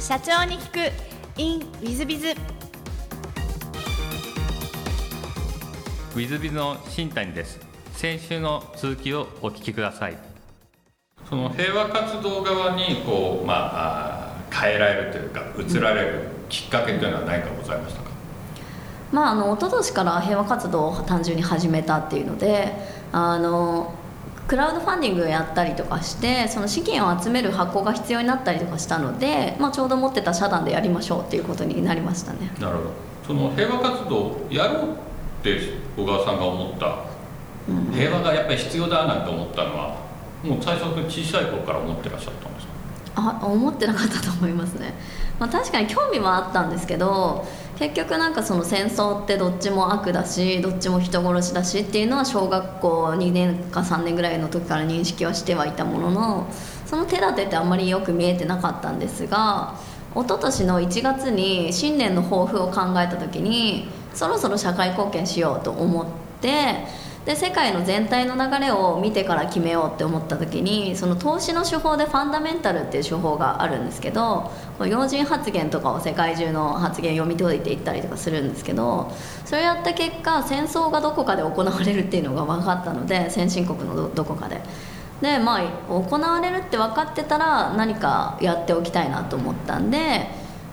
社長に聞く。In ウィズビズウィズビズの新谷です。先週の続きをお聞きください。その平和活動側にこうまあ変えられるというか移られるきっかけというのは何かございましたか、まあ、あの一昨年から平和活動を単純に始めたっていうのであのクラウドファンディングやったりとかしてその資金を集める発行が必要になったりとかしたので、まあ、ちょうど持ってた社団でやりましょうっていうことになりましたね。なるほど。その平和活動をやろうって小川さんが思った、うん、平和がやっぱり必要だなんて思ったのはもう最初の小さい頃から思ってらっしゃったんですか？あ思ってなかったと思いますね、まあ、確かに興味はあったんですけど結局なんかその戦争ってどっちも悪だしどっちも人殺しだしっていうのは小学校2年か3年ぐらいの時から認識はしてはいたもののその手立てってあんまりよく見えてなかったんですが一昨年の1月に新年の抱負を考えた時にそろそろ社会貢献しようと思ってで世界の全体の流れを見てから決めようって思った時にその投資の手法でファンダメンタルっていう手法があるんですけど要人発言とかを世界中の発言読み解いていったりとかするんですけどそれやった結果戦争がどこかで行われるっていうのが分かったので先進国のどこかで。でまあ行われるって分かってたら何かやっておきたいなと思ったんで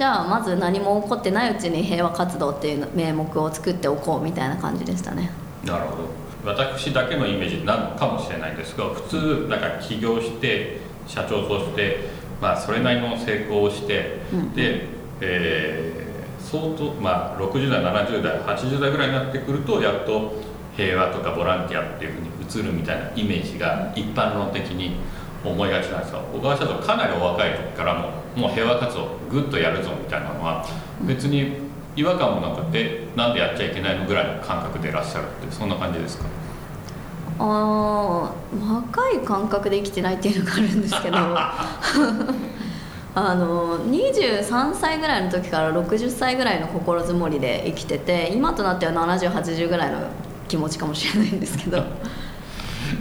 じゃあまず何も起こってないうちに平和活動っていう名目を作っておこうみたいな感じでしたね。なるほど私だけのイメージなのかもしれないんですが普通なんか起業して社長として、まあ、それなりの成功をして、うん、で、えー、相当、まあ、60代70代80代ぐらいになってくるとやっと平和とかボランティアっていうふうに移るみたいなイメージが一般論的に思いがちなんですが小川社長かなりお若い時からももう平和活動ぐっとやるぞみたいなのは別に違和感もなくてなんでやっちゃいけないのぐらいの感覚でいらっしゃるってそんな感じですか？あ若い感覚で生きてないっていうのがあるんですけど。あの23歳ぐらいの時から60歳ぐらいの心づもりで生きてて今となっては7080ぐらいの気持ちかもしれないんですけど。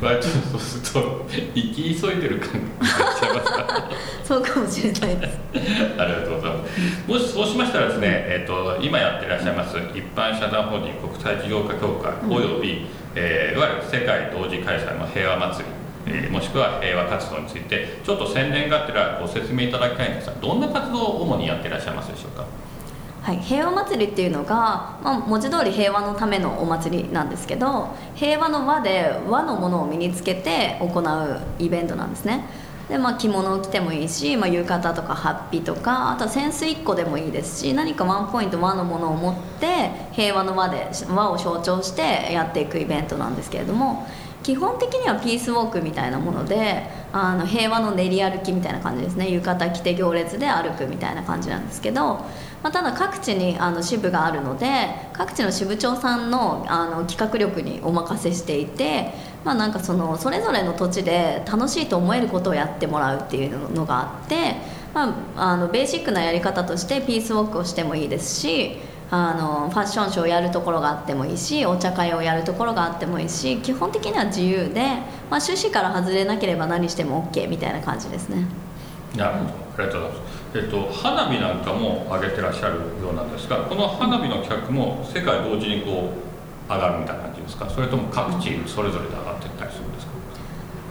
まあちょっとそうすると生き急いでる感じになっちゃいますかそうかもしれないです。ありがとうございます。もしそうしましたらですね、えーと、今やってらっしゃいます一般社団法人国際事業家協会、うん、および、えー、いわゆる世界同時開催の平和祭り、えー、もしくは平和活動についてちょっと宣伝があってらご説明いただきたいんですがどんな活動を主にやってらっしゃいますでしょうか？はい、平和祭りっていうのが、まあ、文字通り平和のためのお祭りなんですけど平和の輪で和のものを身につけて行うイベントなんですね。で、まあ、着物を着てもいいし、まあ、浴衣とかハッピーとかあとは扇子1個でもいいですし何かワンポイント和のものを持って平和の輪で和を象徴してやっていくイベントなんですけれども基本的にはピースウォークみたいなものであの平和の練り歩きみたいな感じですね。浴衣着て行列で歩くみたいな感じなんですけどまあ、ただ各地にあの支部があるので各地の支部長さんのあの企画力にお任せしていて、まあ、なんかそのそれぞれの土地で楽しいと思えることをやってもらうっていうのがあって、まあ、あのベーシックなやり方としてピースウォークをしてもいいですしあのファッションショーをやるところがあってもいいしお茶会をやるところがあってもいいし基本的には自由で、まあ、趣旨から外れなければ何しても OK みたいな感じですね。なるほどありがとうございます。えっと、花火なんかも上げてらっしゃるようなんですがこの花火の客も世界同時にこう上がるみたいな感じですか？それとも各チームそれぞれで上がっていったりするんですか？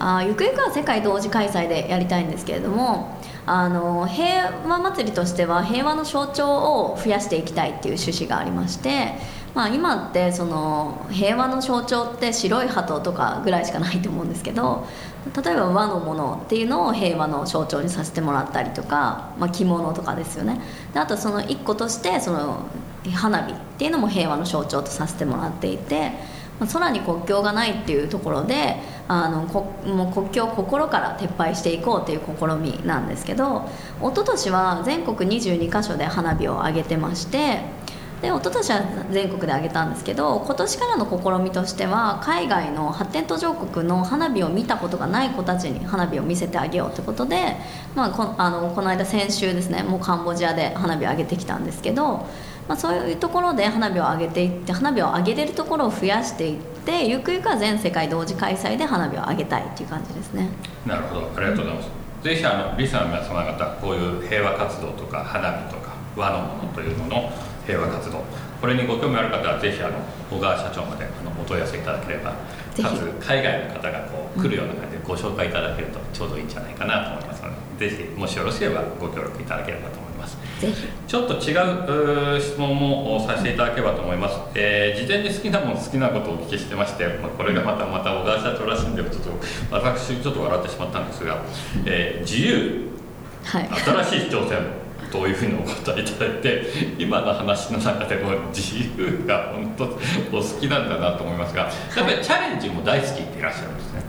あゆくゆくは世界同時開催でやりたいんですけれどもあの平和祭りとしては平和の象徴を増やしていきたいっていう趣旨がありましてまあ、今ってその平和の象徴って白い鳩とかぐらいしかないと思うんですけど例えば和のものっていうのを平和の象徴にさせてもらったりとか、まあ、着物とかですよね。であとその一個としてその花火っていうのも平和の象徴とさせてもらっていて、ま、空に国境がないっていうところであのこもう国境を心から撤廃していこうという試みなんですけど一昨年は全国22カ所で花火を上げてましてで一昨年は全国で挙げたんですけど今年からの試みとしては海外の発展途上国の花火を見たことがない子たちに花火を見せてあげようということで、まあ、こあのこの間先週ですねもうカンボジアで花火を上げてきたんですけど、まあ、そういうところで花火を上げていって花火を上げれるところを増やしていってゆくゆくは全世界同時開催で花火を上げたいっていう感じですね。なるほど。ありがとうございます。ぜひあのリスナーの皆様方こういう平和活動とか花火とか和のものというもの平和活動。これにご興味ある方はぜひあの小川社長まであのお問い合わせいただければかつ海外の方がこう来るような感じでご紹介いただけるとちょうどいいんじゃないかなと思いますのでぜひもしよろしければご協力いただければと思います。ぜひ。ちょっと違う質問もさせていただければと思います、えー事前に好きなもの好きなことをお聞きしてまして、まあ、これがまたまた小川社長らしいんでちょっと私ちょっと笑ってしまったんですが、えー自由。はい。新しい挑戦というふうにお答えいただいて今の話の中でも自由が本当お好きなんだなと思いますがやっぱりチャレンジも大好きっていらっしゃるんですね。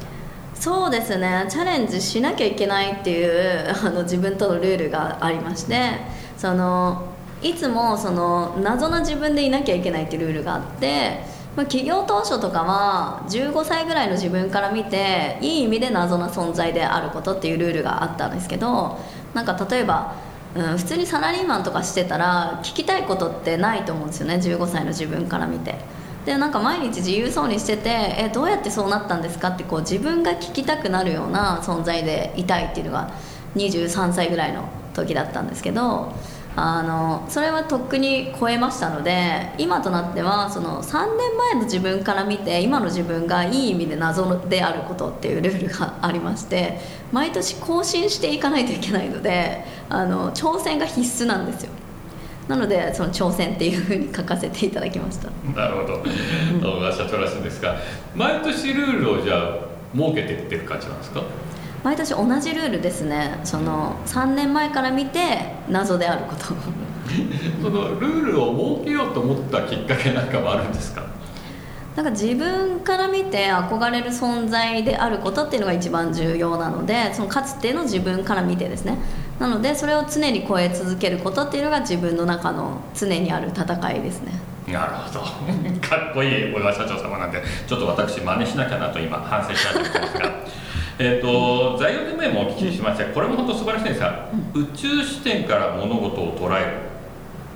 そうですね。チャレンジしなきゃいけないっていうあの自分とのルールがありましてそのいつもその謎な自分でいなきゃいけないっていうルールがあって、まあ、起業当初とかは15歳ぐらいの自分から見ていい意味で謎な存在であることっていうルールがあったんですけどなんか例えば、うん、普通にサラリーマンとかしてたら聞きたいことってないと思うんですよね15歳の自分から見て。でなんか毎日自由そうにしててえどうやってそうなったんですかってこう自分が聞きたくなるような存在でいたいっていうのが23歳ぐらいの時だったんですけどあのそれはとっくに超えましたので今となってはその3年前の自分から見て今の自分がいい意味で謎であることっていうルールがありまして毎年更新していかないといけないのであの挑戦が必須なんですよ。なのでその挑戦っていうふうに書かせていただきました。なるほど。小川社長らしいんですが毎年ルールをじゃあ設けていってる感じなんですか？毎年同じルールですね。その3年前から見て謎であること。そのルールを設けようと思ったきっかけ なんかもあるんですか？なんか自分から見て憧れる存在であることっていうのが一番重要なのでそのかつての自分から見てですね。なのでそれを常に超え続けることっていうのが自分の中の常にある戦いですね。なるほど。かっこいい。小川社長様なんでちょっと私真似しなきゃなと今反省し始めてますがえーと材料でもお聞きしましてこれも本当素晴らしいんですが、宇宙視点から物事を捉える。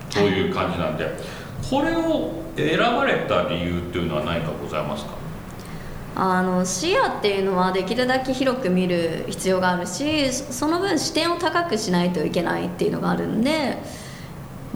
という感じなんで、これを選ばれた理由っていうのは何かございますか？あの視野っていうのはできるだけ広く見る必要があるしそその分視点を高くしないといけないっていうのがあるんで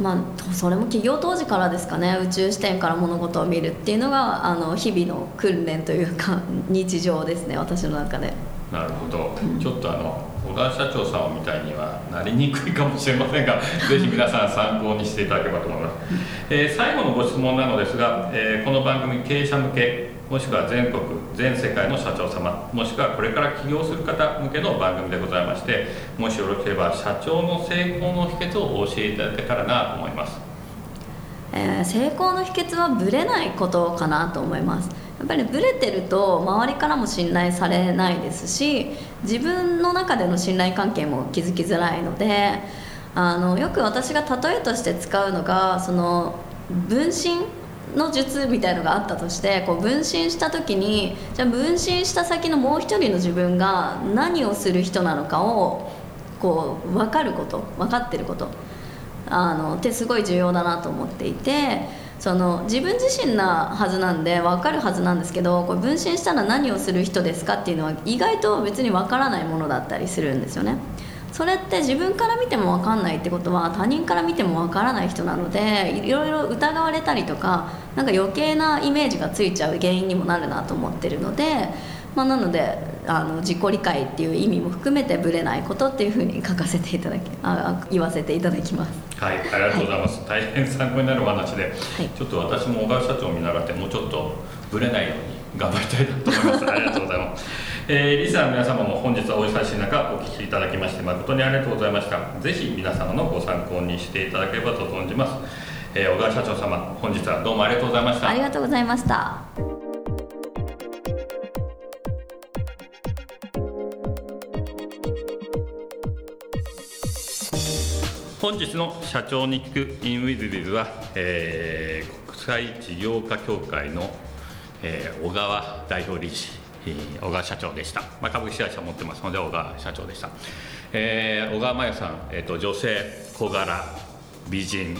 まあそれも企業当時からですかね。宇宙視点から物事を見るっていうのがあの日々の訓練というか日常ですね私の中でなるほど、ちょっとあの小川社長様みたいにはなりにくいかもしれませんが ぜひ皆さん参考にしていただければと思います、えー最後のご質問なのですが、えーこの番組経営者向けもしくは全国全世界の社長様もしくはこれから起業する方向けの番組でございましてもしよろしければ社長の成功の秘訣をお教えいただけたらなと思います。えー成功の秘訣はブレないことかなと思います。やっぱりブレてると周りからも信頼されないですし自分の中での信頼関係も築きづらいのであのよく私が例えとして使うのがその分身の術みたいのがあったとしてこう分身した時にじゃあ分身した先のもう一人の自分が何をする人なのかをこう分かること分かってることあのってすごい重要だなと思っていてその自分自身なはずなんで分かるはずなんですけどこれ分身したら何をする人ですかっていうのは意外と別に分からないものだったりするんですよね。それって自分から見ても分かんないってことは他人から見ても分からない人なのでいろいろ疑われたりとかなんか余計なイメージがついちゃう原因にもなるなと思ってるので、まあ、なのであの自己理解っていう意味も含めてぶれないことっていうふうに書かせていただきあ言わせていただきます。はい、ありがとうございます。大変参考になるお話で、いちょっと私も小川社長を見習って、もうちょっとぶれないように頑張りたいなと思います。ありがとうございます。えー、リスナーの皆様も本日はお忙しい中、お聞きいただきまして、誠にありがとうございました。ぜひ皆様のご参考にしていただければと存じます。えー、小川社長様、本日はどうもありがとうございましたあり。がとうございました。本日の社長に聞く in with biz は、えー国際事業家協会の、えー小川代表理事、小川社長でした、まあ、株式会社持ってますので小川社長でした、えー小川真由さん、えー、と女性小柄美人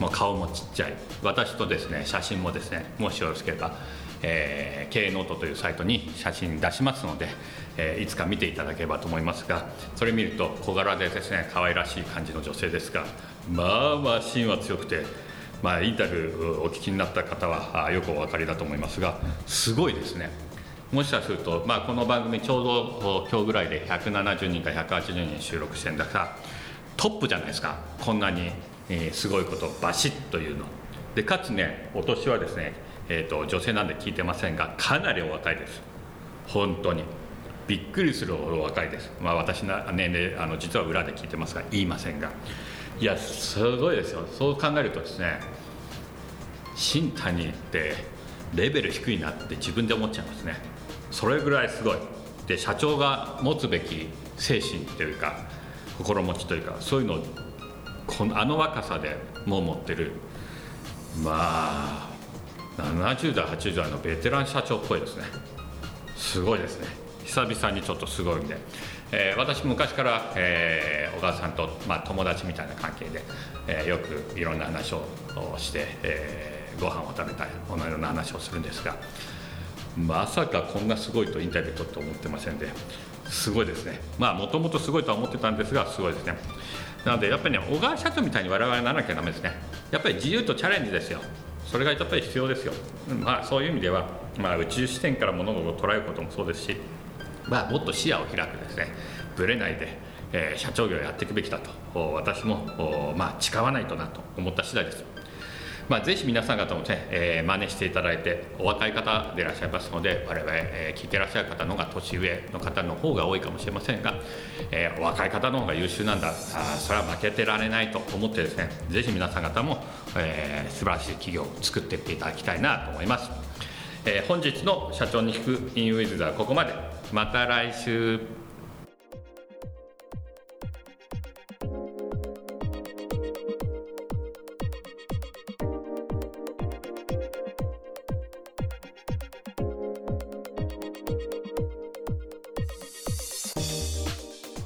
もう顔もちっちゃい。私とですね写真もですねもしよろしければ、えー、経営ノートというサイトに写真出しますので、えー、いつか見ていただければと思いますがそれ見ると小柄でですね可愛らしい感じの女性ですがまあまあ芯は強くて、まあ、インタビューお聞きになった方はよくお分かりだと思いますがすごいですね。もしかすると、まあ、この番組ちょうど今日ぐらいで170人か180人収録してるんだからトップじゃないですか。こんなに、えー、すごいことバシッというの。でかつねお年はですね、えーと、女性なんで聞いてませんがかなりお若いです。本当に。びっくりするほど若いです。まあ私の年齢あの実は裏で聞いてますが言いませんが。いやすごいですよ。そう考えるとですね新谷ってレベル低いなって自分で思っちゃいますね。それぐらいすごい。で社長が持つべき精神というか心持ちというかそういうのをこのあの若さでもう持ってる。まあ70代80代のベテラン社長っぽいですね。すごいですね。久々にちょっとすごいんで、えー、私昔から、えー、小川さんと、まあ、友達みたいな関係で、えー、よくいろんな話をして、えー、ご飯を食べたいこのような話をするんですがまさかこんなすごいとインタビューとって思ってませんですごいですね。まあもともとすごいとは思ってたんですがすごいですね。なのでやっぱりね小川社長みたいに我々はならなきゃダメですね。やっぱり自由とチャレンジですよ。それがやっぱり必要ですよ。まあそういう意味では、まあ、宇宙視点から物事を捉えることもそうですし、まあ、もっと視野を開くですねぶれないで、えー、社長業をやっていくべきだと私も、まあ、誓わないとなと思った次第ですまあ、ぜひ皆さん方もね、えー、真似していただいてお若い方でいらっしゃいますので我々、えー、聞いてらっしゃる方の方が年上の方の方が多いかもしれませんが、えー、お若い方の方が優秀なんだ。あそれは負けてられないと思ってですねぜひ皆さん方も、えー、素晴らしい企業を作っていっていただきたいなと思います、えー、本日の社長に聞くインウィズではここまで。また来週。